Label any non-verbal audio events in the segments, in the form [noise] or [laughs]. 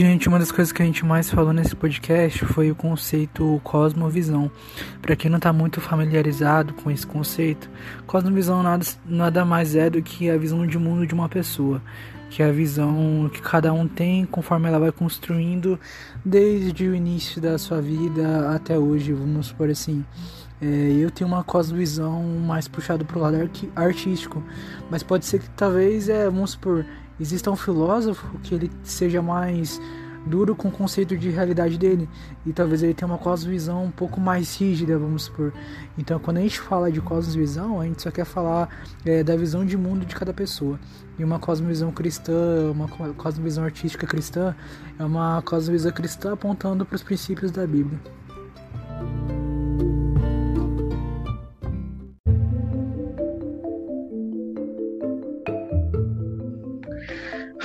Gente, uma das coisas que a gente mais falou nesse podcast foi o conceito cosmovisão. Para quem não está muito familiarizado com esse conceito, cosmovisão nada, nada mais é do que a visão de mundo de uma pessoa, que é a visão que cada um tem conforme ela vai construindo desde o início da sua vida até hoje, vamos supor assim. É, eu tenho uma cosmovisão mais puxada para o lado artístico, mas pode ser que talvez, é, vamos supor, exista um filósofo que ele seja mais duro com o conceito de realidade dele e talvez ele tenha uma cosmovisão um pouco mais rígida, vamos supor. Então, quando a gente fala de cosmovisão, a gente só quer falar é, da visão de mundo de cada pessoa. E uma cosmovisão cristã, uma cosmovisão artística cristã, é uma cosmovisão cristã apontando para os princípios da Bíblia.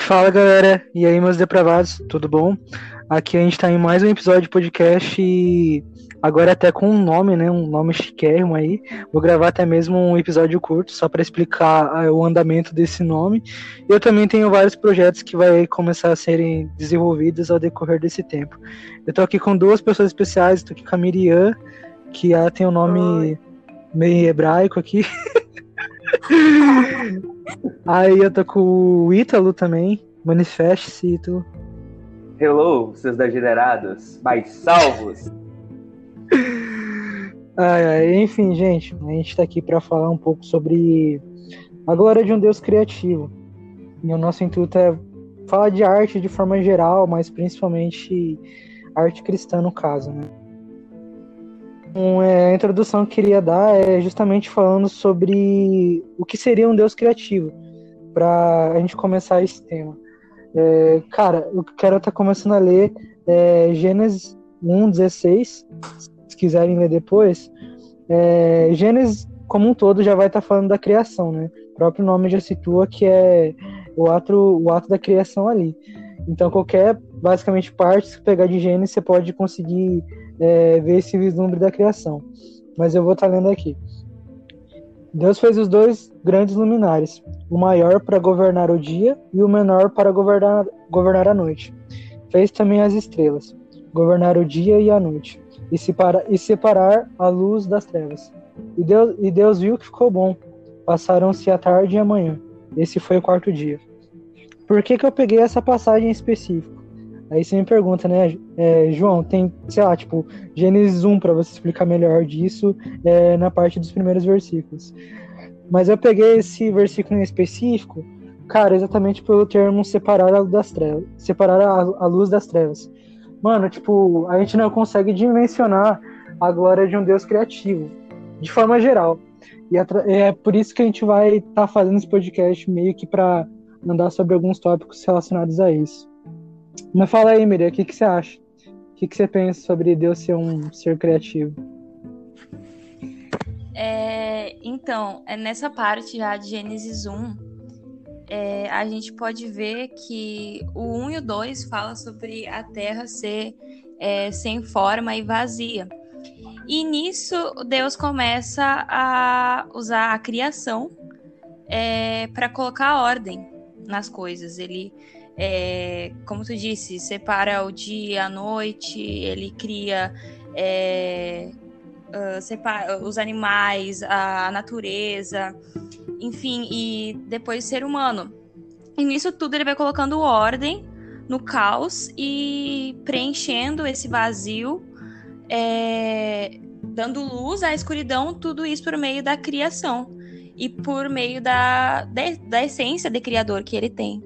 Fala galera, e aí meus depravados, tudo bom? Aqui a gente tá em mais um episódio de podcast e agora até com um nome, né? Um nome chiquérrimo aí. Vou gravar até mesmo um episódio curto só para explicar ah, o andamento desse nome. Eu também tenho vários projetos que vai começar a serem desenvolvidos ao decorrer desse tempo. Eu tô aqui com duas pessoas especiais, tô aqui com a Miriam, que ela tem um nome Oi. meio hebraico aqui. [laughs] Aí eu tô com o Ítalo também. Manifeste-se, Ítalo. Hello, seus degenerados, mais salvos. ai, ai, enfim, gente, a gente tá aqui para falar um pouco sobre a glória de um Deus criativo. E o nosso intuito é falar de arte de forma geral, mas principalmente arte cristã no caso, né? Então, é, introdução que eu queria dar é justamente falando sobre o que seria um Deus criativo, para a gente começar esse tema. É, cara, eu quero estar tá começando a ler é, Gênesis 1,16, se quiserem ler depois. É, Gênesis, como um todo, já vai estar tá falando da criação, né? O próprio nome já situa que é o ato, o ato da criação ali. Então, qualquer, basicamente, parte que pegar de Gênesis, você pode conseguir é, ver esse vislumbre da criação. Mas eu vou estar lendo aqui. Deus fez os dois grandes luminares, o maior para governar o dia e o menor para governar, governar a noite. Fez também as estrelas, governar o dia e a noite, e, separa, e separar a luz das trevas. E Deus, e Deus viu que ficou bom. Passaram-se a tarde e a manhã. Esse foi o quarto dia. Por que, que eu peguei essa passagem em específico? Aí você me pergunta, né, é, João, tem, sei lá, tipo, Gênesis 1 para você explicar melhor disso é, na parte dos primeiros versículos. Mas eu peguei esse versículo em específico, cara, exatamente pelo termo separar a luz das trevas, separar a, a luz das trevas. Mano, tipo, a gente não consegue dimensionar a glória de um Deus criativo, de forma geral. E é por isso que a gente vai estar tá fazendo esse podcast meio que para andar sobre alguns tópicos relacionados a isso. Mas fala aí, Miriam, o que, que você acha? O que, que você pensa sobre Deus ser um ser criativo? É, então, é nessa parte já de Gênesis 1, é, a gente pode ver que o 1 e o 2 fala sobre a terra ser é, sem forma e vazia. E nisso, Deus começa a usar a criação é, para colocar ordem nas coisas. Ele é, como tu disse, separa o dia, a noite, ele cria é, uh, separa os animais, a natureza, enfim, e depois o ser humano. E nisso tudo ele vai colocando ordem no caos e preenchendo esse vazio, é, dando luz à escuridão, tudo isso por meio da criação e por meio da, da, da essência de criador que ele tem.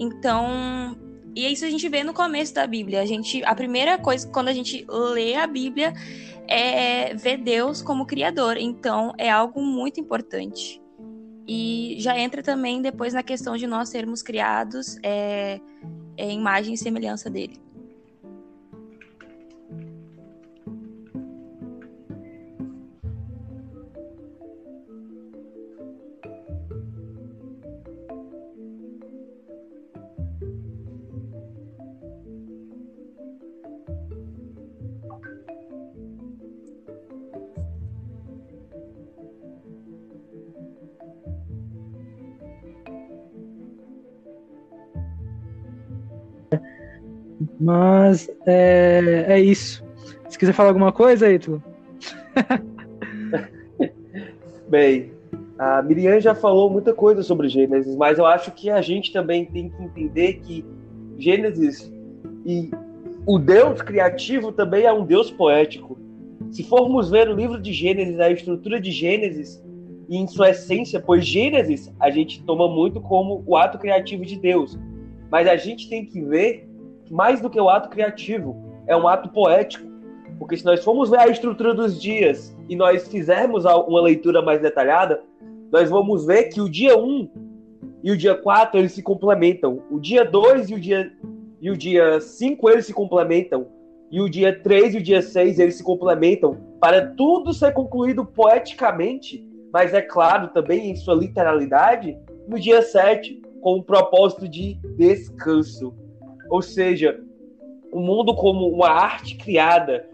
Então, e isso a gente vê no começo da Bíblia. A gente, a primeira coisa quando a gente lê a Bíblia é ver Deus como criador. Então, é algo muito importante. E já entra também depois na questão de nós sermos criados é, é imagem e semelhança dele. Mas é, é isso. Se quiser falar alguma coisa, Ítalo. [laughs] Bem, a Miriam já falou muita coisa sobre Gênesis, mas eu acho que a gente também tem que entender que Gênesis e o Deus criativo também é um Deus poético. Se formos ver o livro de Gênesis, a estrutura de Gênesis, e em sua essência, pois Gênesis a gente toma muito como o ato criativo de Deus. Mas a gente tem que ver mais do que o ato criativo, é um ato poético. Porque se nós formos ver a estrutura dos dias e nós fizermos uma leitura mais detalhada, nós vamos ver que o dia 1 e o dia 4 eles se complementam. O dia 2 e o dia e o dia 5 eles se complementam. E o dia 3 e o dia 6 eles se complementam para tudo ser concluído poeticamente, mas é claro também em sua literalidade, no dia 7, com o propósito de descanso. Ou seja, o mundo como uma arte criada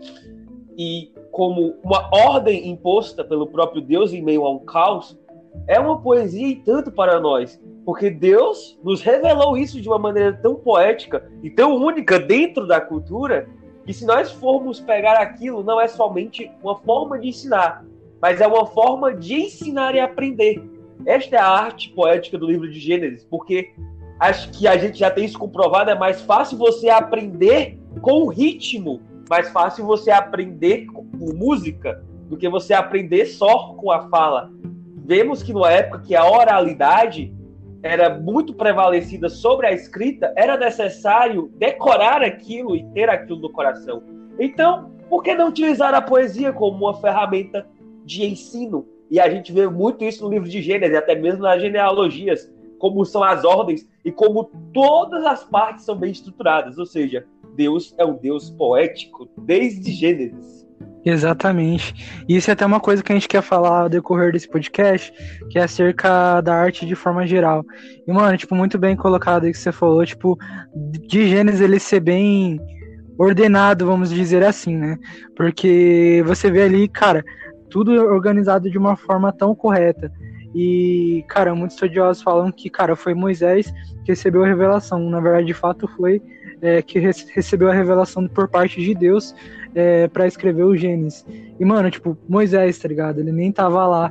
e como uma ordem imposta pelo próprio Deus em meio a um caos, é uma poesia e tanto para nós, porque Deus nos revelou isso de uma maneira tão poética e tão única dentro da cultura, que se nós formos pegar aquilo, não é somente uma forma de ensinar, mas é uma forma de ensinar e aprender. Esta é a arte poética do livro de Gênesis, porque acho que a gente já tem isso comprovado, é mais fácil você aprender com ritmo, mais fácil você aprender com música do que você aprender só com a fala vemos que numa época que a oralidade era muito prevalecida sobre a escrita, era necessário decorar aquilo e ter aquilo no coração. Então, por que não utilizar a poesia como uma ferramenta de ensino? E a gente vê muito isso no livro de Gênesis, até mesmo nas genealogias, como são as ordens e como todas as partes são bem estruturadas. Ou seja, Deus é um Deus poético desde Gênesis. Exatamente. Isso é até uma coisa que a gente quer falar ao decorrer desse podcast, que é acerca da arte de forma geral. E, mano, tipo, muito bem colocado aí que você falou, tipo, de Gênesis ele ser bem ordenado, vamos dizer assim, né? Porque você vê ali, cara, tudo organizado de uma forma tão correta. E, cara, muitos estudiosos falam que, cara, foi Moisés que recebeu a revelação. Na verdade, de fato, foi é, que recebeu a revelação por parte de Deus é, para escrever o Gênesis. E, mano, tipo, Moisés, tá ligado? Ele nem tava lá.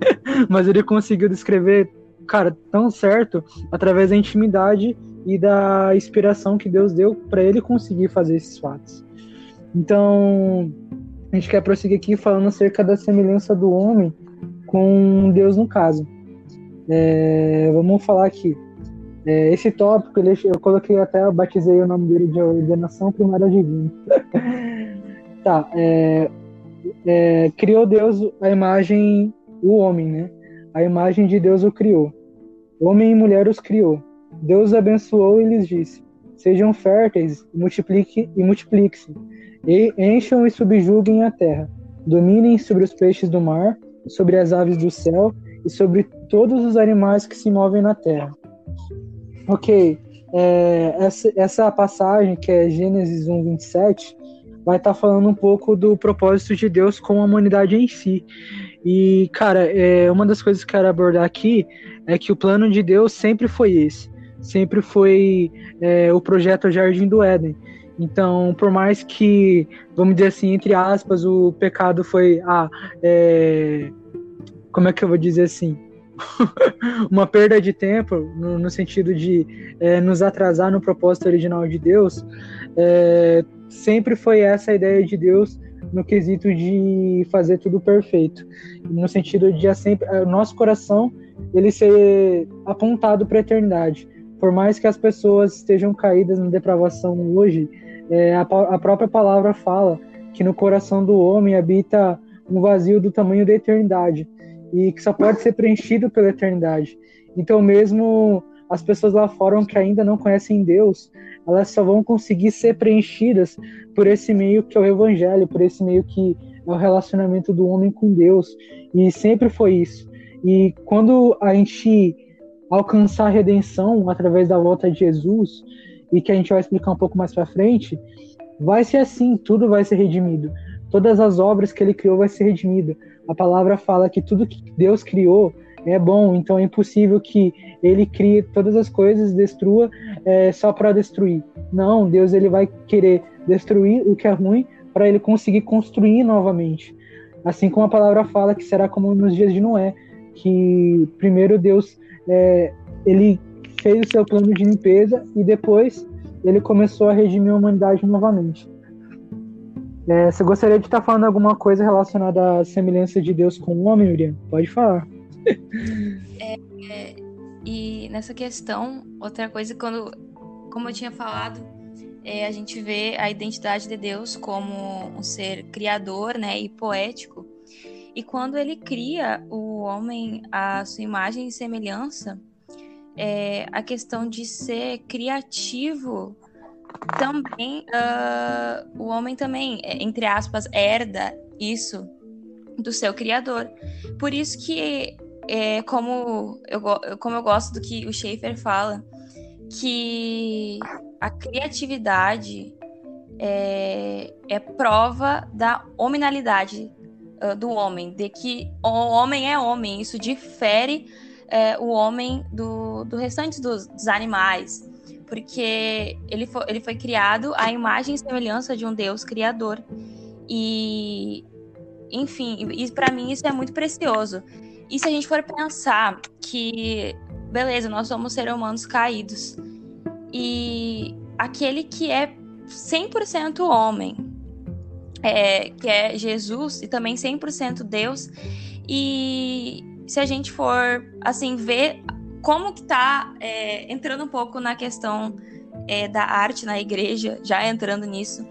[laughs] mas ele conseguiu descrever, cara, tão certo através da intimidade e da inspiração que Deus deu para ele conseguir fazer esses fatos. Então, a gente quer prosseguir aqui falando acerca da semelhança do homem com Deus no caso. É, vamos falar aqui. É, esse tópico, ele, eu coloquei até, eu batizei o nome dele de ordenação primária divina. [laughs] tá, é, é, criou Deus a imagem, o homem, né? A imagem de Deus o criou. Homem e mulher os criou. Deus abençoou e lhes disse: Sejam férteis multiplique, e multipliquem-se, e encham e subjuguem a terra. Dominem sobre os peixes do mar, sobre as aves do céu e sobre todos os animais que se movem na terra. Ok, é, essa, essa passagem, que é Gênesis 1, 27, vai estar tá falando um pouco do propósito de Deus com a humanidade em si. E, cara, é, uma das coisas que eu quero abordar aqui é que o plano de Deus sempre foi esse. Sempre foi é, o projeto Jardim do Éden. Então, por mais que, vamos dizer assim, entre aspas, o pecado foi. Ah, é, como é que eu vou dizer assim? [laughs] uma perda de tempo, no, no sentido de é, nos atrasar no propósito original de Deus, é, sempre foi essa a ideia de Deus no quesito de fazer tudo perfeito, no sentido de sempre nosso coração ele ser apontado para a eternidade. Por mais que as pessoas estejam caídas na depravação hoje, é, a, a própria palavra fala que no coração do homem habita um vazio do tamanho da eternidade e que só pode ser preenchido pela eternidade. Então, mesmo as pessoas lá fora que ainda não conhecem Deus, elas só vão conseguir ser preenchidas por esse meio que é o Evangelho, por esse meio que é o relacionamento do homem com Deus. E sempre foi isso. E quando a gente alcançar a redenção através da volta de Jesus, e que a gente vai explicar um pouco mais para frente, vai ser assim, tudo vai ser redimido. Todas as obras que ele criou vai ser redimida a palavra fala que tudo que Deus criou é bom, então é impossível que ele crie todas as coisas, destrua é, só para destruir. Não, Deus ele vai querer destruir o que é ruim para ele conseguir construir novamente. Assim como a palavra fala que será como nos dias de Noé, que primeiro Deus é, ele fez o seu plano de limpeza e depois ele começou a redimir a humanidade novamente. É, você gostaria de estar falando alguma coisa relacionada à semelhança de Deus com o homem, Miriam? Pode falar. [laughs] É, é, e nessa questão, outra coisa, quando, como eu tinha falado, é, a gente vê a identidade de Deus como um ser criador né, e poético. E quando ele cria o homem à sua imagem e semelhança, é, a questão de ser criativo também uh, o homem também, é, entre aspas, herda isso do seu criador. Por isso que, é, como, eu, como eu gosto do que o Schaefer fala, que a criatividade é, é prova da hominalidade uh, do homem, de que o homem é homem. Isso difere é, o homem do, do restante dos, dos animais porque ele foi, ele foi criado à imagem e semelhança de um Deus criador. E, enfim, e para mim isso é muito precioso. E se a gente for pensar que, beleza, nós somos seres humanos caídos, e aquele que é 100% homem, é, que é Jesus, e também 100% Deus, e se a gente for, assim, ver como que tá é, entrando um pouco na questão é, da arte na igreja, já entrando nisso,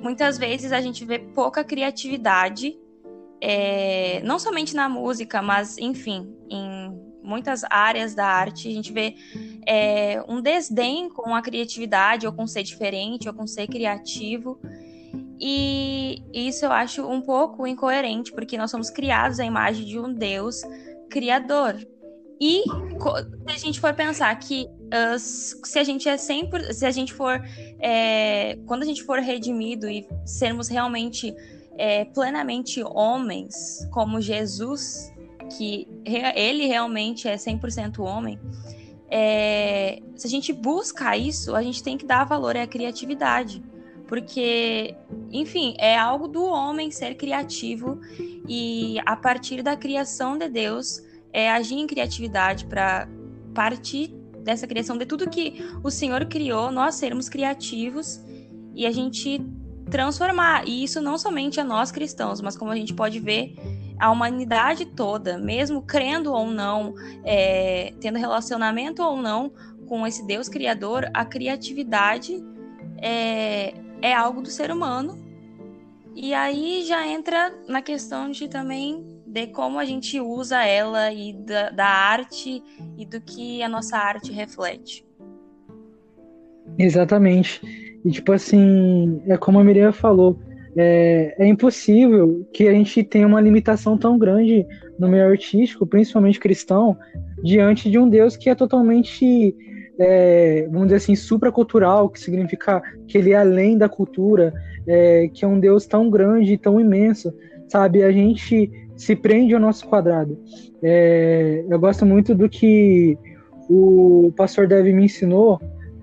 muitas vezes a gente vê pouca criatividade, é, não somente na música, mas enfim, em muitas áreas da arte, a gente vê é, um desdém com a criatividade, ou com ser diferente, ou com ser criativo. E isso eu acho um pouco incoerente, porque nós somos criados à imagem de um Deus criador. E se a gente for pensar que uh, se a gente é sempre, se a gente for, é, quando a gente for redimido e sermos realmente é, plenamente homens, como Jesus, que ele realmente é 100% homem, é, se a gente busca isso, a gente tem que dar valor à criatividade. Porque, enfim, é algo do homem ser criativo e a partir da criação de Deus é, agir em criatividade para partir dessa criação de tudo que o Senhor criou, nós sermos criativos e a gente transformar. E isso não somente a nós cristãos, mas como a gente pode ver, a humanidade toda, mesmo crendo ou não, é, tendo relacionamento ou não com esse Deus criador, a criatividade é, é algo do ser humano. E aí já entra na questão de também de como a gente usa ela e da, da arte e do que a nossa arte reflete. Exatamente. E tipo assim, é como a Miriam falou, é, é, impossível que a gente tenha uma limitação tão grande no meio artístico, principalmente cristão, diante de um Deus que é totalmente, é, vamos dizer assim, supracultural, que significa que ele é além da cultura, é, que é um Deus tão grande e tão imenso, sabe? A gente se prende ao nosso quadrado. É, eu gosto muito do que o pastor Dev me ensinou,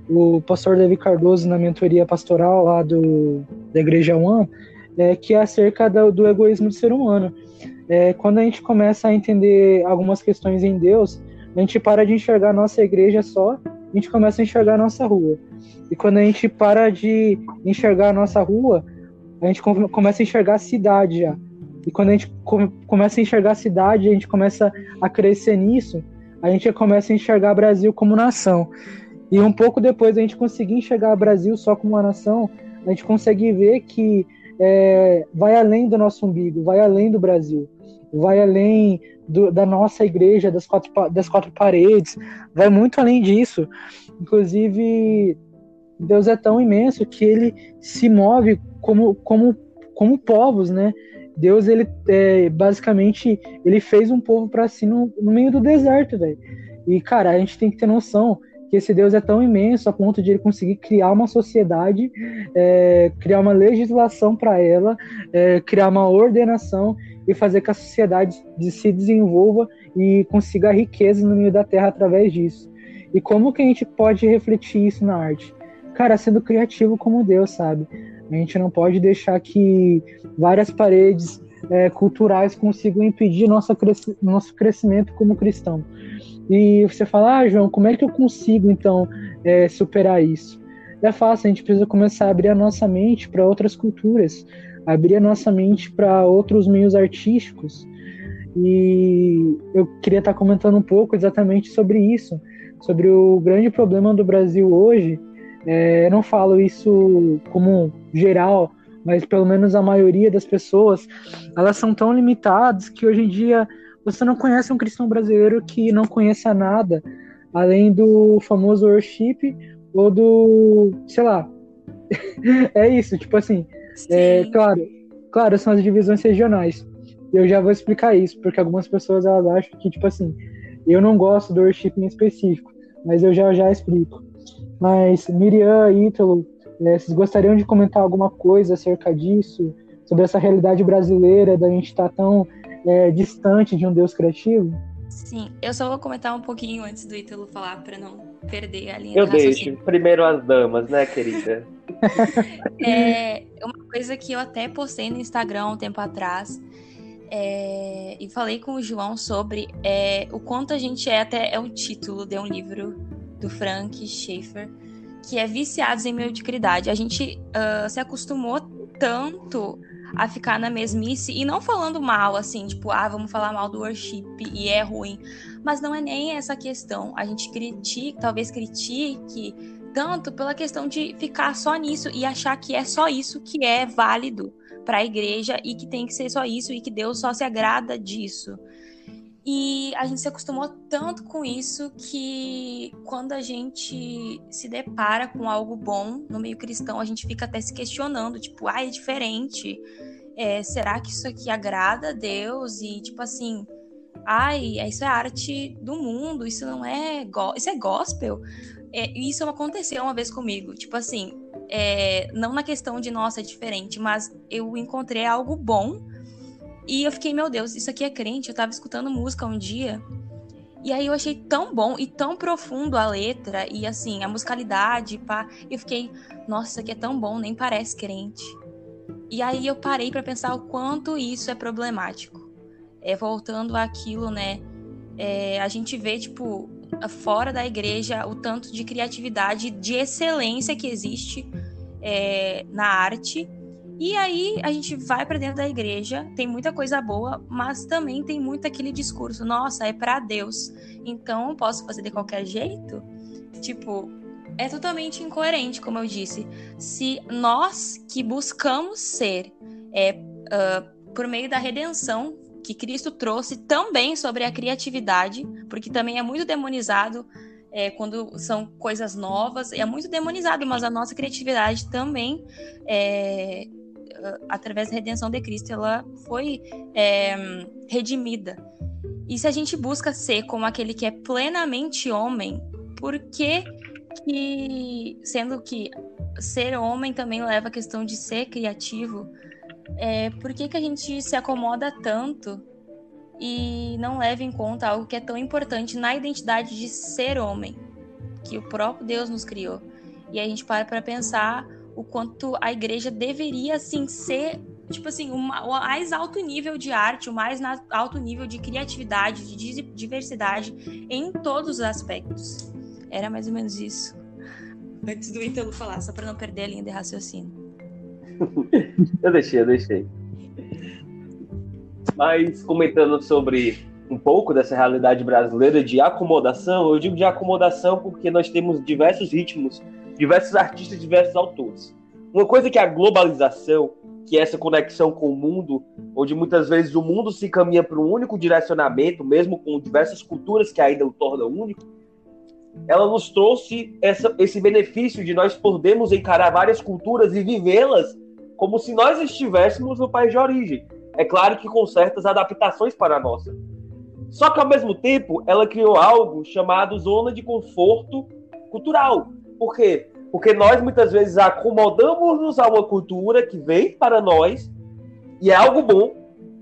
o pastor Dev Cardoso na mentoria pastoral lá do, da Igreja One, é, que é acerca do, do egoísmo do ser humano. É, quando a gente começa a entender algumas questões em Deus, a gente para de enxergar a nossa igreja só, a gente começa a enxergar a nossa rua. E quando a gente para de enxergar a nossa rua, a gente começa a enxergar a cidade já. E quando a gente come, começa a enxergar a cidade, a gente começa a crescer nisso, a gente começa a enxergar o Brasil como nação. E um pouco depois a gente conseguir enxergar o Brasil só como uma nação, a gente consegue ver que é, vai além do nosso umbigo, vai além do Brasil, vai além do, da nossa igreja, das quatro, das quatro paredes, vai muito além disso. Inclusive, Deus é tão imenso que ele se move como, como, como povos, né? Deus, ele é, basicamente, ele fez um povo para si no, no, meio do deserto, velho. E, cara, a gente tem que ter noção que esse Deus é tão imenso a ponto de ele conseguir criar uma sociedade, é, criar uma legislação para ela, é, criar uma ordenação e fazer que a sociedade se desenvolva e consiga riqueza no meio da terra através disso. E como que a gente pode refletir isso na arte? cara, sendo criativo como Deus, sabe? A gente não pode deixar que várias paredes é, culturais consigam impedir nossa nosso crescimento como cristão. E você fala, ah, João, como é que eu consigo então é, superar isso? É fácil, a gente precisa começar a abrir a nossa mente para outras culturas, abrir a nossa mente para outros meios artísticos. E eu queria estar comentando um pouco exatamente sobre isso, sobre o grande problema do Brasil hoje. É, eu não falo isso como geral, mas pelo menos a maioria das pessoas, elas são tão limitadas que hoje em dia você não conhece um cristão brasileiro que não conheça nada além do famoso worship ou do, sei lá. [laughs] é isso, tipo assim, é, claro, claro, são as divisões regionais. Eu já vou explicar isso, porque algumas pessoas elas acham que, tipo assim, eu não gosto do worship em específico, mas eu já já explico. Mas Miriam, Ítalo, é, vocês gostariam de comentar alguma coisa acerca disso? Sobre essa realidade brasileira da gente estar tá tão é, distante de um Deus criativo? Sim, eu só vou comentar um pouquinho antes do Ítalo falar para não perder a linha Eu deixo. Primeiro as damas, né, querida? [laughs] é uma coisa que eu até postei no Instagram um tempo atrás. É, e falei com o João sobre é, o quanto a gente é, até é um título de um livro do Frank Schaeffer, que é Viciados em Mediocridade. A gente uh, se acostumou tanto a ficar na mesmice e não falando mal, assim, tipo, ah, vamos falar mal do worship e é ruim. Mas não é nem essa questão. A gente critica, talvez critique tanto pela questão de ficar só nisso e achar que é só isso que é válido para a igreja e que tem que ser só isso e que Deus só se agrada disso. E a gente se acostumou tanto com isso que quando a gente se depara com algo bom no meio cristão, a gente fica até se questionando, tipo, ah, é diferente. É, será que isso aqui agrada a Deus? E tipo assim, ai, isso é arte do mundo, isso não é, isso é gospel. É, isso aconteceu uma vez comigo, tipo assim, é, não na questão de nossa é diferente, mas eu encontrei algo bom e eu fiquei, meu Deus, isso aqui é crente. Eu tava escutando música um dia. E aí eu achei tão bom e tão profundo a letra e assim, a musicalidade, pá. Eu fiquei, nossa, isso aqui é tão bom, nem parece crente. E aí eu parei para pensar o quanto isso é problemático. É, voltando àquilo, né? É, a gente vê, tipo, fora da igreja, o tanto de criatividade, de excelência que existe é, na arte e aí a gente vai para dentro da igreja, tem muita coisa boa, mas também tem muito aquele discurso, nossa, é para Deus. Então eu posso fazer de qualquer jeito? Tipo, é totalmente incoerente, como eu disse. Se nós que buscamos ser é, uh, por meio da redenção que Cristo trouxe também sobre a criatividade, porque também é muito demonizado é, quando são coisas novas, é muito demonizado, mas a nossa criatividade também é, através da redenção de Cristo, ela foi é, redimida. E se a gente busca ser como aquele que é plenamente homem, por que, que sendo que ser homem também leva a questão de ser criativo, é, por que, que a gente se acomoda tanto e não leva em conta algo que é tão importante na identidade de ser homem, que o próprio Deus nos criou? E a gente para para pensar o quanto a igreja deveria, assim, ser, tipo assim, o mais alto nível de arte, o mais alto nível de criatividade, de diversidade em todos os aspectos. Era mais ou menos isso. Antes do Ítalo falar, só para não perder a linha de raciocínio. [laughs] eu deixei, eu deixei. Mas comentando sobre um pouco dessa realidade brasileira de acomodação, eu digo de acomodação porque nós temos diversos ritmos diversos artistas, diversos autores. Uma coisa que a globalização, que é essa conexão com o mundo, onde muitas vezes o mundo se caminha para um único direcionamento, mesmo com diversas culturas que ainda o tornam único, ela nos trouxe essa, esse benefício de nós podermos encarar várias culturas e vivê-las como se nós estivéssemos no país de origem. É claro que com certas adaptações para a nossa. Só que ao mesmo tempo, ela criou algo chamado zona de conforto cultural, por quê? Porque nós muitas vezes acomodamos-nos a uma cultura que vem para nós e é algo bom.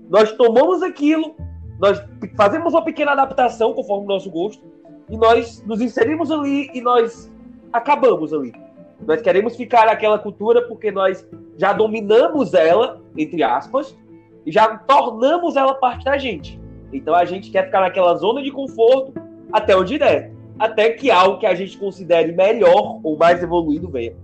Nós tomamos aquilo, nós fazemos uma pequena adaptação conforme o nosso gosto e nós nos inserimos ali e nós acabamos ali. Nós queremos ficar naquela cultura porque nós já dominamos ela, entre aspas, e já tornamos ela parte da gente. Então a gente quer ficar naquela zona de conforto até onde der. Até que algo que a gente considere melhor ou mais evoluído venha.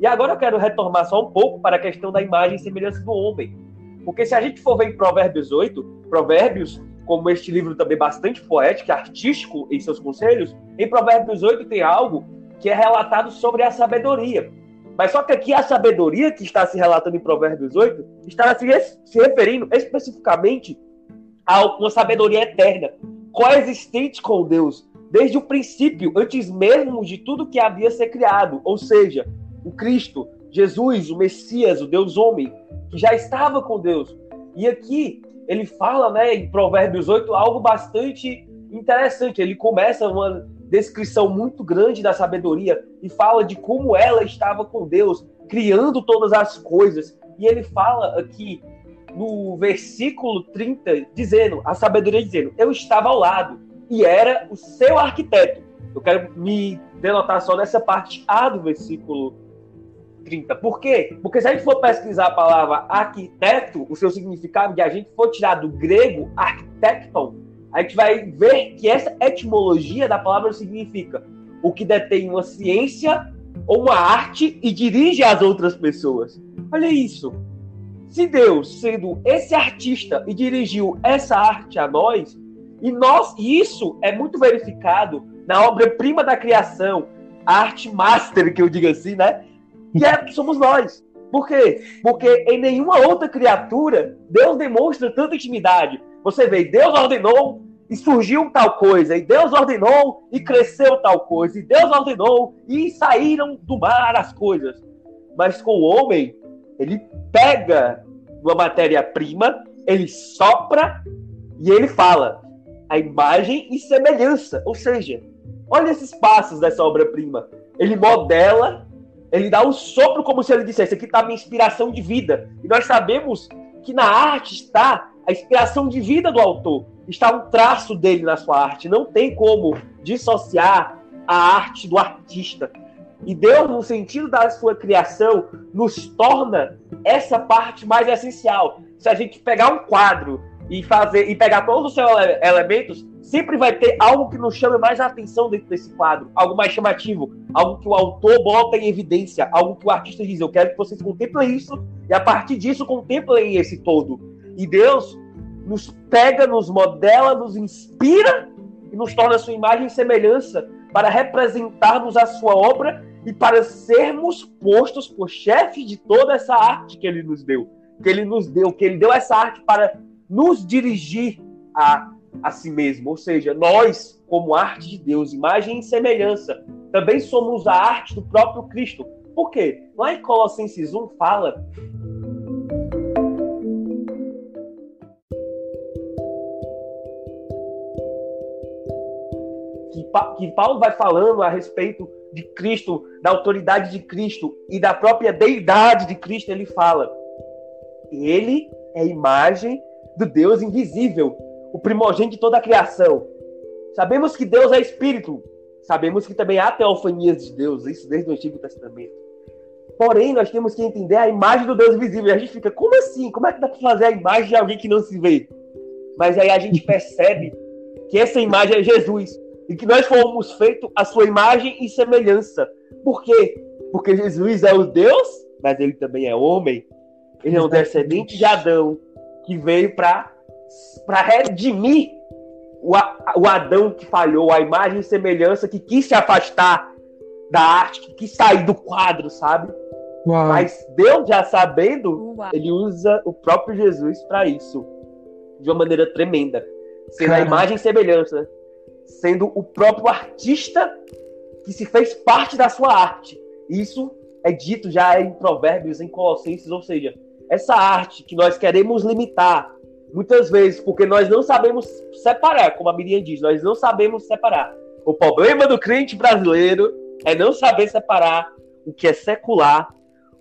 E agora eu quero retornar só um pouco para a questão da imagem e semelhança do homem. Porque se a gente for ver em Provérbios 8, Provérbios, como este livro também bastante poético e artístico em seus conselhos, em Provérbios 8 tem algo que é relatado sobre a sabedoria. Mas só que aqui a sabedoria que está se relatando em Provérbios 8 está se, se referindo especificamente a uma sabedoria eterna, coexistente com Deus, desde o princípio, antes mesmo de tudo que havia ser criado, ou seja, o Cristo, Jesus, o Messias, o Deus homem, que já estava com Deus. E aqui ele fala, né, em Provérbios 8, algo bastante interessante. Ele começa uma descrição muito grande da sabedoria e fala de como ela estava com Deus, criando todas as coisas. E ele fala aqui no versículo 30, dizendo, a sabedoria dizendo, eu estava ao lado e era o seu arquiteto. Eu quero me denotar só nessa parte A do versículo 30. Por quê? Porque se a gente for pesquisar a palavra arquiteto, o seu significado, e a gente for tirar do grego arquitecton, a gente vai ver que essa etimologia da palavra significa o que detém uma ciência ou uma arte e dirige as outras pessoas. Olha isso. Se Deus, sendo esse artista e dirigiu essa arte a nós, e nós, isso é muito verificado na obra-prima da criação, a arte master, que eu digo assim, né? Que é somos nós. Por quê? Porque em nenhuma outra criatura Deus demonstra tanta intimidade. Você vê, Deus ordenou e surgiu tal coisa, e Deus ordenou e cresceu tal coisa, e Deus ordenou e saíram do mar as coisas. Mas com o homem, ele pega uma matéria-prima, ele sopra e ele fala a imagem e semelhança. Ou seja, olha esses passos dessa obra-prima. Ele modela, ele dá um sopro como se ele dissesse: aqui está a minha inspiração de vida. E nós sabemos que na arte está a inspiração de vida do autor. Está um traço dele na sua arte. Não tem como dissociar a arte do artista. E Deus, no sentido da sua criação, nos torna essa parte mais essencial. Se a gente pegar um quadro e fazer e pegar todos os seus elementos, sempre vai ter algo que nos chame mais a atenção dentro desse quadro, algo mais chamativo, algo que o autor bota em evidência, algo que o artista diz: eu quero que vocês contemplem isso e a partir disso contemplem esse todo. E Deus nos pega, nos modela, nos inspira e nos torna sua imagem e semelhança para representarmos a sua obra e para sermos postos por chefe de toda essa arte que ele nos deu. Que ele nos deu, que ele deu essa arte para nos dirigir a, a si mesmo. Ou seja, nós, como arte de Deus, imagem e semelhança, também somos a arte do próprio Cristo. Por quê? Lá em Colossenses 1 fala que Paulo vai falando a respeito de Cristo, da autoridade de Cristo e da própria deidade de Cristo, ele fala: Ele é imagem do Deus invisível, o primogênito de toda a criação. Sabemos que Deus é espírito, sabemos que também há teofanias de Deus, isso desde o Antigo Testamento. Porém, nós temos que entender a imagem do Deus visível. E a gente fica, como assim? Como é que dá para fazer a imagem de alguém que não se vê? Mas aí a gente [laughs] percebe que essa imagem é Jesus e que nós fomos feitos a sua imagem e semelhança. Por quê? Porque Jesus é o Deus, mas ele também é homem. Ele é um descendente de Adão que veio para redimir o, o Adão que falhou, a imagem e semelhança que quis se afastar da arte, que quis sair do quadro, sabe? Uau. Mas Deus, já sabendo, Uau. ele usa o próprio Jesus para isso. De uma maneira tremenda. Sendo a imagem e semelhança sendo o próprio artista que se fez parte da sua arte. Isso é dito já em Provérbios, em Colossenses, ou seja, essa arte que nós queremos limitar, muitas vezes, porque nós não sabemos separar, como a Miriam diz, nós não sabemos separar. O problema do crente brasileiro é não saber separar o que é secular,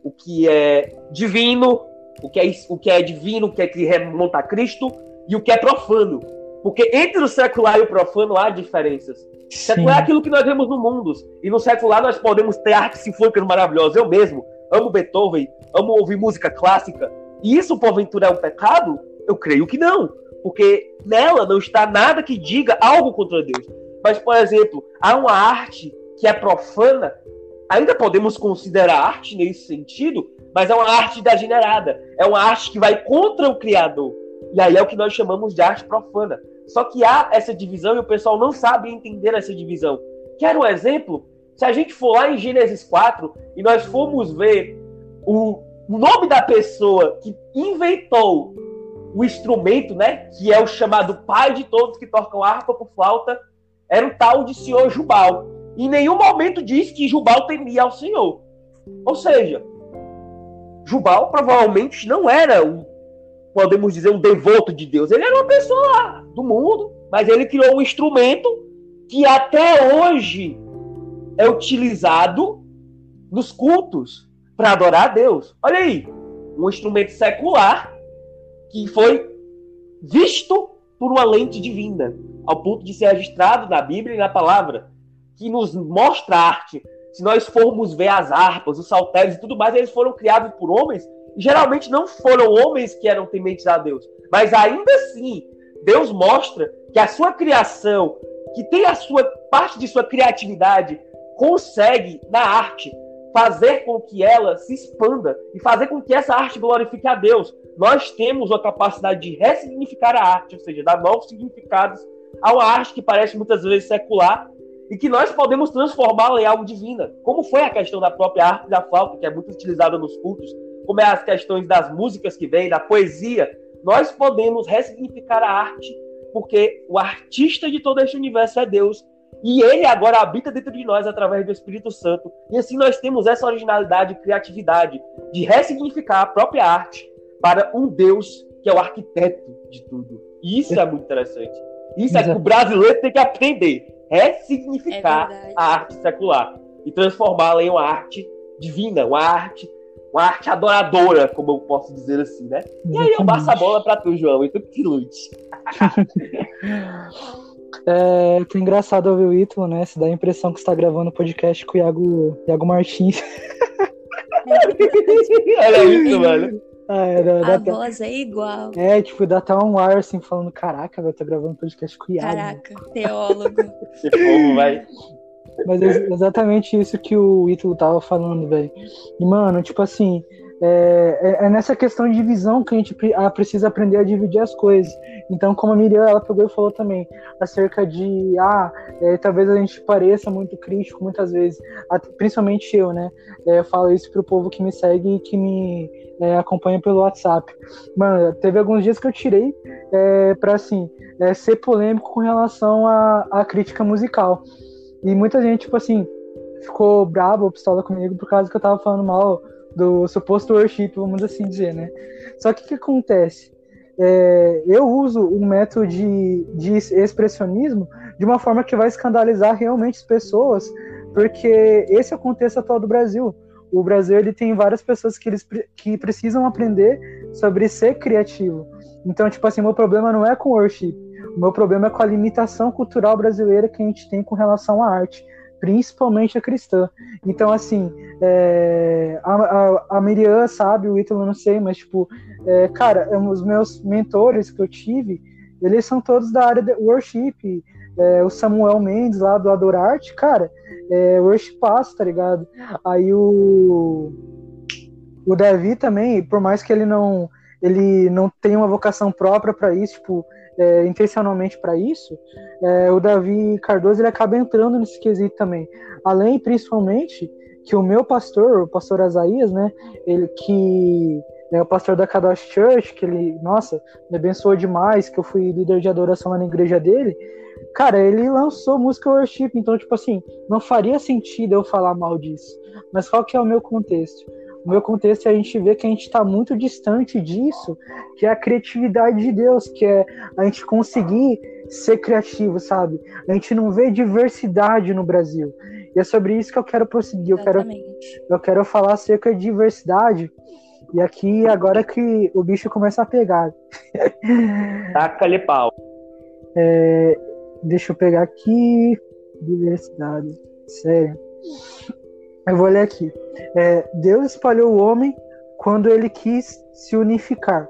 o que é divino, o que é, o que é divino, o que é que remonta a Cristo, e o que é profano. Porque entre o secular e o profano há diferenças. Sim. Secular é aquilo que nós vemos no mundo. E no secular nós podemos ter artes sinfônicas maravilhosas. Eu mesmo amo Beethoven, amo ouvir música clássica. E isso, porventura, é um pecado? Eu creio que não. Porque nela não está nada que diga algo contra Deus. Mas, por exemplo, há uma arte que é profana, ainda podemos considerar arte nesse sentido, mas é uma arte degenerada. É uma arte que vai contra o Criador. E aí é o que nós chamamos de arte profana. Só que há essa divisão e o pessoal não sabe entender essa divisão. Quer um exemplo? Se a gente for lá em Gênesis 4 e nós formos ver o, nome da pessoa que inventou o instrumento, né, que é o chamado pai de todos que tocam harpa por flauta, era o tal de senhor Jubal. Em nenhum momento diz que Jubal temia ao Senhor. Ou seja, Jubal provavelmente não era um, podemos dizer, um devoto de Deus. Ele era uma pessoa lá do mundo, mas ele criou um instrumento que até hoje é utilizado nos cultos para adorar a Deus. Olha aí, um instrumento secular que foi visto por uma lente divina, ao ponto de ser registrado na Bíblia e na palavra, que nos mostra a arte. Se nós formos ver as harpas, os saltérios e tudo mais, eles foram criados por homens, e geralmente não foram homens que eram tementes a Deus, mas ainda assim, Deus mostra que a sua criação, que tem a sua parte de sua criatividade, consegue na arte fazer com que ela se expanda e fazer com que essa arte glorifique a Deus. Nós temos a capacidade de ressignificar a arte, ou seja, dar novos significados a uma arte que parece muitas vezes secular e que nós podemos transformá-la em algo divina, como foi a questão da própria arte da flauta, que é muito utilizada nos cultos, como é as questões das músicas que vêm, da poesia. Nós podemos ressignificar a arte, porque o artista de todo este universo é Deus, e ele agora habita dentro de nós através do Espírito Santo. E assim nós temos essa originalidade e criatividade de ressignificar a própria arte para um Deus que é o arquiteto de tudo. E isso é muito interessante. Isso é que o brasileiro tem que aprender. Ressignificar é a arte secular e transformá-la em uma arte divina, uma arte, uma arte adoradora, como eu posso dizer assim, né? E aí eu passo a bola para tu, João, e tu que lute. [laughs] É, é engraçado ouvir o Ítalo, né? Se dá a impressão que está gravando podcast com o Iago, Iago Martins. Olha isso, [laughs] velho. Ah, era, a até... voz é igual. É, tipo, dá até um ar assim, falando: Caraca, velho, tô gravando podcast com o Iago. Caraca, teólogo. [laughs] povo, vai. Mas é exatamente isso que o Ítalo tava falando, velho. E, mano, tipo assim, é, é, é, nessa questão de visão que a gente precisa aprender a dividir as coisas. Então, como a Miriam ela pegou e falou também acerca de, ah, é, talvez a gente pareça muito crítico muitas vezes, principalmente eu, né? É, eu falo isso pro povo que me segue e que me é, acompanha pelo WhatsApp. Mano, teve alguns dias que eu tirei é, para assim é, ser polêmico com relação à, crítica musical. E muita gente, tipo assim, ficou brava pistola comigo por causa que eu tava falando mal do suposto worship, vamos assim dizer, né? Só que o que acontece? É, eu uso um método de, de expressionismo de uma forma que vai escandalizar realmente as pessoas, porque esse é o contexto atual do Brasil. O Brasil ele tem várias pessoas que, eles, que precisam aprender sobre ser criativo. Então, tipo assim, meu problema não é com worship, o meu problema é com a limitação cultural brasileira que a gente tem com relação à arte principalmente a cristã. Então, assim, é, a, a, a, Miriam sabe, o Ítalo não sei, mas, tipo, é, cara, é, os meus mentores que eu tive, eles são todos da área de worship. É, o Samuel Mendes, lá do Adorarte, cara, é worship passo, tá ligado? Aí o, o Davi também, por mais que ele não ele não tenha uma vocação própria para isso, tipo, é, intencionalmente para isso, é, o Davi Cardoso ele acaba entrando nesse quesito também. Além, principalmente, que o meu pastor, o pastor Asaías, né, ele que é o pastor da Kadosh Church, que ele, nossa, me abençoou demais, que eu fui líder de adoração lá na igreja dele, cara, ele lançou música worship, então, tipo assim, não faria sentido eu falar mal disso. Mas qual que é o meu contexto? O meu contexto é a gente ver que a gente está muito distante disso, que é a criatividade de Deus, que é a gente conseguir ser criativo, sabe? A gente não vê diversidade no Brasil. E é sobre isso que eu quero prosseguir. Eu quero, eu quero falar acerca de diversidade. E aqui, agora que o bicho começa a pegar. [laughs] Taca-lhe pau. É, deixa eu pegar aqui. Diversidade. Sério. Eu vou ler aqui. É, Deus espalhou o homem quando ele quis se unificar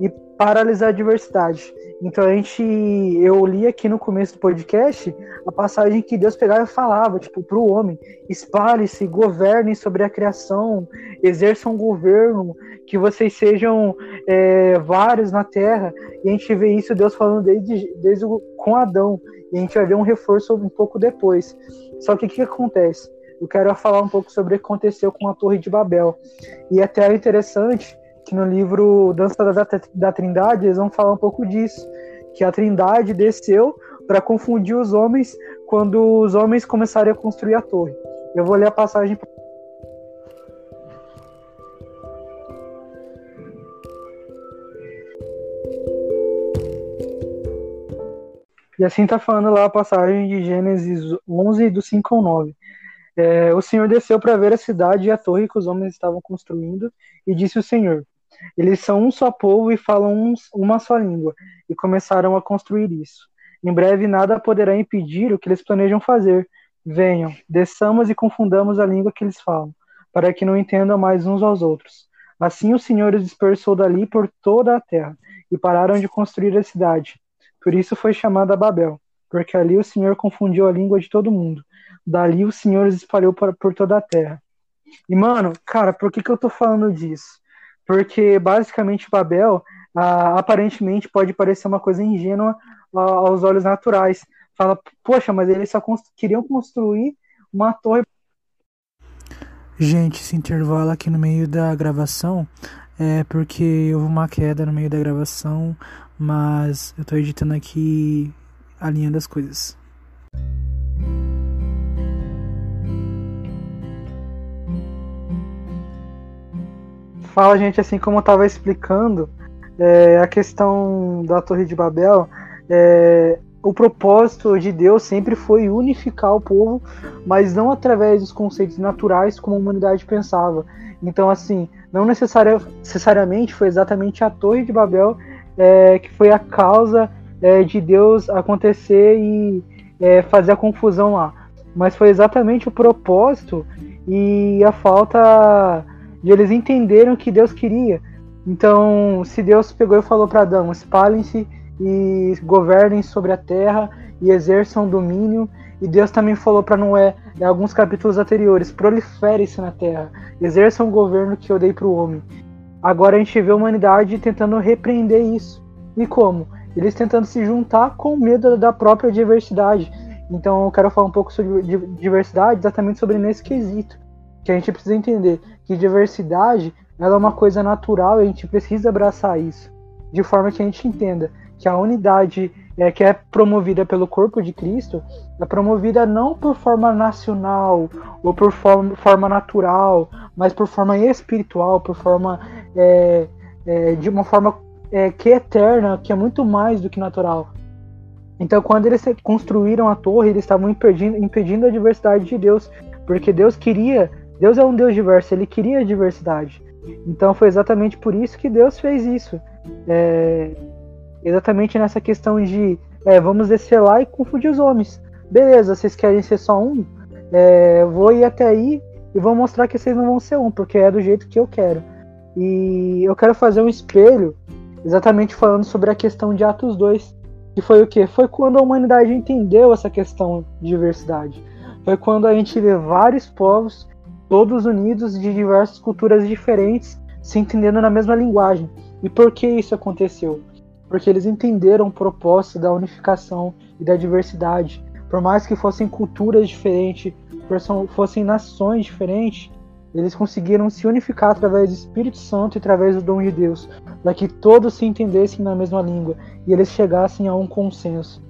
e paralisar a diversidade. Então a gente, eu li aqui no começo do podcast a passagem que Deus pegava e falava, tipo, para o homem: espalhe-se, governem sobre a criação, exerçam um governo, que vocês sejam é, vários na terra. E a gente vê isso Deus falando desde, desde com Adão. E a gente vai ver um reforço um pouco depois. Só que o que acontece? Eu quero falar um pouco sobre o que aconteceu com a Torre de Babel. E até é interessante que no livro Dança da, da Trindade eles vão falar um pouco disso, que a Trindade desceu para confundir os homens quando os homens começaram a construir a torre. Eu vou ler a passagem E assim está falando lá a passagem de Gênesis 11, do 5 ao 9. É, o Senhor desceu para ver a cidade e a torre que os homens estavam construindo, e disse o Senhor: Eles são um só povo e falam um, uma só língua, e começaram a construir isso. Em breve nada poderá impedir o que eles planejam fazer. Venham, desçamos e confundamos a língua que eles falam, para que não entendam mais uns aos outros. Assim o Senhor os dispersou dali por toda a terra, e pararam de construir a cidade. Por isso foi chamada Babel, porque ali o Senhor confundiu a língua de todo mundo. Dali o Senhor os espalhou por, toda a terra. E, mano, cara, por que, que eu tô falando disso? Porque, basicamente, Babel, ah, aparentemente, pode parecer uma coisa ingênua ah, aos olhos naturais. Fala, poxa, mas eles só constru queriam construir uma torre. Gente, esse intervalo aqui no meio da gravação é porque houve uma queda no meio da gravação, mas eu tô editando aqui alinhando as coisas. Fala, gente, assim como eu estava explicando, é, a questão da Torre de Babel, é, o propósito de Deus sempre foi unificar o povo, mas não através dos conceitos naturais como a humanidade pensava. Então, assim, não necessariamente foi exatamente a Torre de Babel é, que foi a causa é, de Deus acontecer e é, fazer a confusão lá. Mas foi exatamente o propósito e a falta de eles entenderem o que Deus queria. Então, se Deus pegou e falou para Adão: espalhem-se e governem sobre a terra e exerçam domínio. E Deus também falou para Noé, em alguns capítulos anteriores: prolifere-se na terra, exerçam o governo que eu dei para o homem. Agora a gente vê a humanidade tentando repreender isso. E como? Eles tentando se juntar com medo da própria diversidade. Então eu quero falar um pouco sobre diversidade exatamente sobre nesse quesito. Que a gente precisa entender que diversidade ela é uma coisa natural e a gente precisa abraçar isso. De forma que a gente entenda que a unidade é, que é promovida pelo corpo de Cristo é promovida não por forma nacional ou por forma, forma natural, mas por forma espiritual, por forma é, é, de uma forma é, que é eterna, que é muito mais do que natural. Então, quando eles construíram a torre, eles estavam impedindo, impedindo a diversidade de Deus, porque Deus queria, Deus é um Deus diverso, ele queria a diversidade. Então, foi exatamente por isso que Deus fez isso. É, exatamente nessa questão de é, vamos descer lá e confundir os homens. Beleza, vocês querem ser só um? É, vou ir até aí e vou mostrar que vocês não vão ser um, porque é do jeito que eu quero. E eu quero fazer um espelho exatamente falando sobre a questão de Atos 2, que foi o que? Foi quando a humanidade entendeu essa questão de diversidade. Foi quando a gente vê vários povos, todos unidos de diversas culturas diferentes, se entendendo na mesma linguagem. E por que isso aconteceu? porque eles entenderam o propósito da unificação e da diversidade. Por mais que fossem culturas diferentes, fossem nações diferentes, eles conseguiram se unificar através do Espírito Santo e através do dom de Deus, para que todos se entendessem na mesma língua e eles chegassem a um consenso.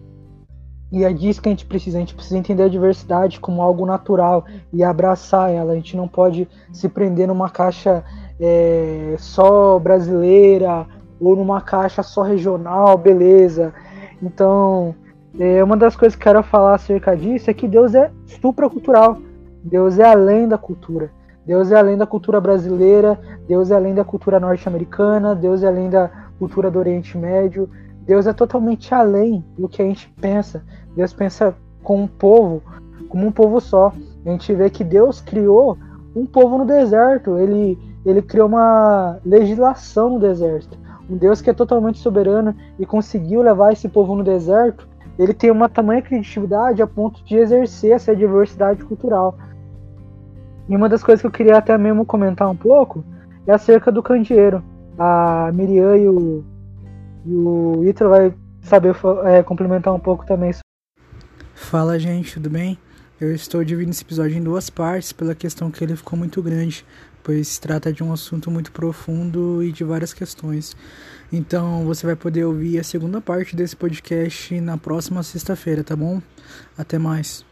E é disso que a gente precisa. A gente precisa entender a diversidade como algo natural e abraçar ela. A gente não pode se prender numa caixa é, só brasileira ou numa caixa só regional, beleza. Então, é, uma das coisas que eu quero falar acerca disso é que Deus é supracultural. Deus é além da cultura. Deus é além da cultura brasileira, Deus é além da cultura norte-americana, Deus é além da cultura do Oriente Médio. Deus é totalmente além do que a gente pensa. Deus pensa com um povo, como um povo só. A gente vê que Deus criou um povo no deserto. Ele, ele criou uma legislação no deserto. Um Deus que é totalmente soberano e conseguiu levar esse povo no deserto. Ele tem uma tamanha criatividade a ponto de exercer essa diversidade cultural. E uma das coisas que eu queria até mesmo comentar um pouco é acerca do candeeiro. A Miriam e o e o Ítalo vai saber é, complementar um pouco também. Fala, gente, tudo bem? Eu estou dividindo esse episódio em duas partes pela questão que ele ficou muito grande, pois se trata de um assunto muito profundo e de várias questões. Então você vai poder ouvir a segunda parte desse podcast na próxima sexta-feira, tá bom? Até mais.